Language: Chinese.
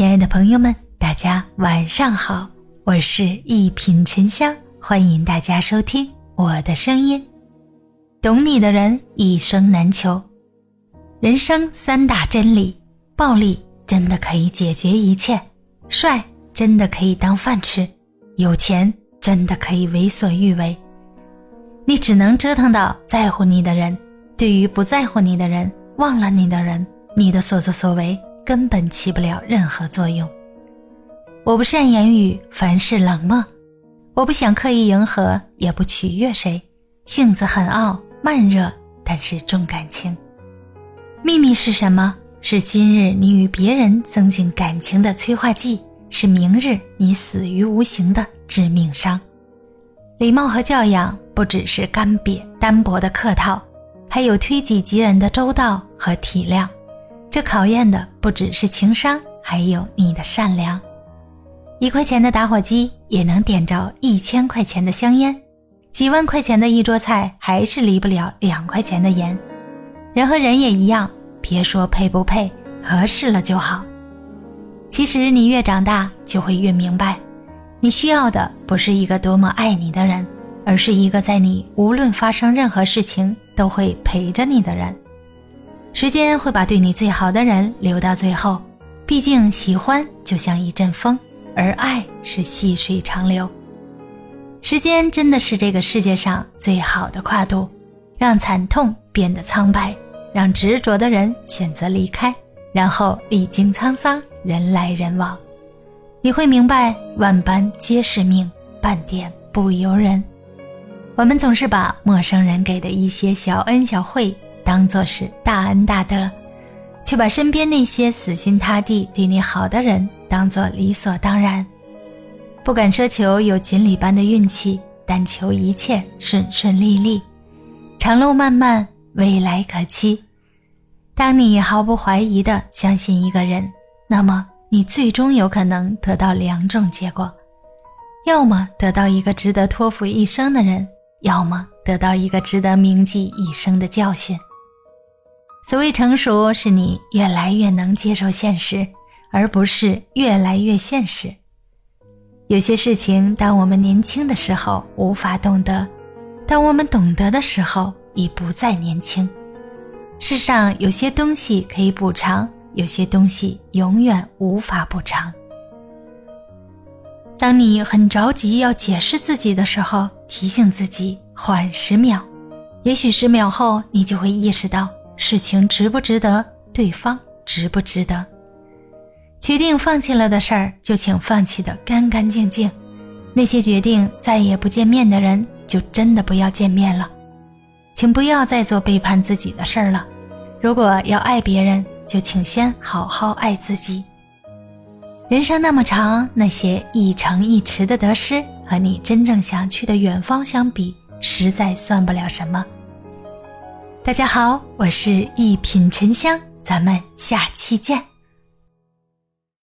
亲爱的朋友们，大家晚上好，我是一品沉香，欢迎大家收听我的声音。懂你的人一生难求。人生三大真理：暴力真的可以解决一切，帅真的可以当饭吃，有钱真的可以为所欲为。你只能折腾到在乎你的人，对于不在乎你的人、忘了你的人，你的所作所为。根本起不了任何作用。我不善言语，凡事冷漠。我不想刻意迎合，也不取悦谁。性子很傲慢热，但是重感情。秘密是什么？是今日你与别人增进感情的催化剂，是明日你死于无形的致命伤。礼貌和教养不只是干瘪单薄的客套，还有推己及人的周到和体谅。这考验的不只是情商，还有你的善良。一块钱的打火机也能点着一千块钱的香烟，几万块钱的一桌菜还是离不了两块钱的盐。人和人也一样，别说配不配，合适了就好。其实你越长大，就会越明白，你需要的不是一个多么爱你的人，而是一个在你无论发生任何事情都会陪着你的人。时间会把对你最好的人留到最后，毕竟喜欢就像一阵风，而爱是细水长流。时间真的是这个世界上最好的跨度，让惨痛变得苍白，让执着的人选择离开，然后历经沧桑，人来人往，你会明白万般皆是命，半点不由人。我们总是把陌生人给的一些小恩小惠。当做是大恩大德，却把身边那些死心塌地对你好的人当做理所当然，不敢奢求有锦鲤般的运气，但求一切顺顺利利，长路漫漫，未来可期。当你毫不怀疑地相信一个人，那么你最终有可能得到两种结果：要么得到一个值得托付一生的人，要么得到一个值得铭记一生的教训。所谓成熟，是你越来越能接受现实，而不是越来越现实。有些事情，当我们年轻的时候无法懂得，当我们懂得的时候，已不再年轻。世上有些东西可以补偿，有些东西永远无法补偿。当你很着急要解释自己的时候，提醒自己缓十秒，也许十秒后，你就会意识到。事情值不值得？对方值不值得？决定放弃了的事儿，就请放弃的干干净净。那些决定再也不见面的人，就真的不要见面了。请不要再做背叛自己的事儿了。如果要爱别人，就请先好好爱自己。人生那么长，那些一城一池的得失，和你真正想去的远方相比，实在算不了什么。大家好，我是一品沉香，咱们下期见。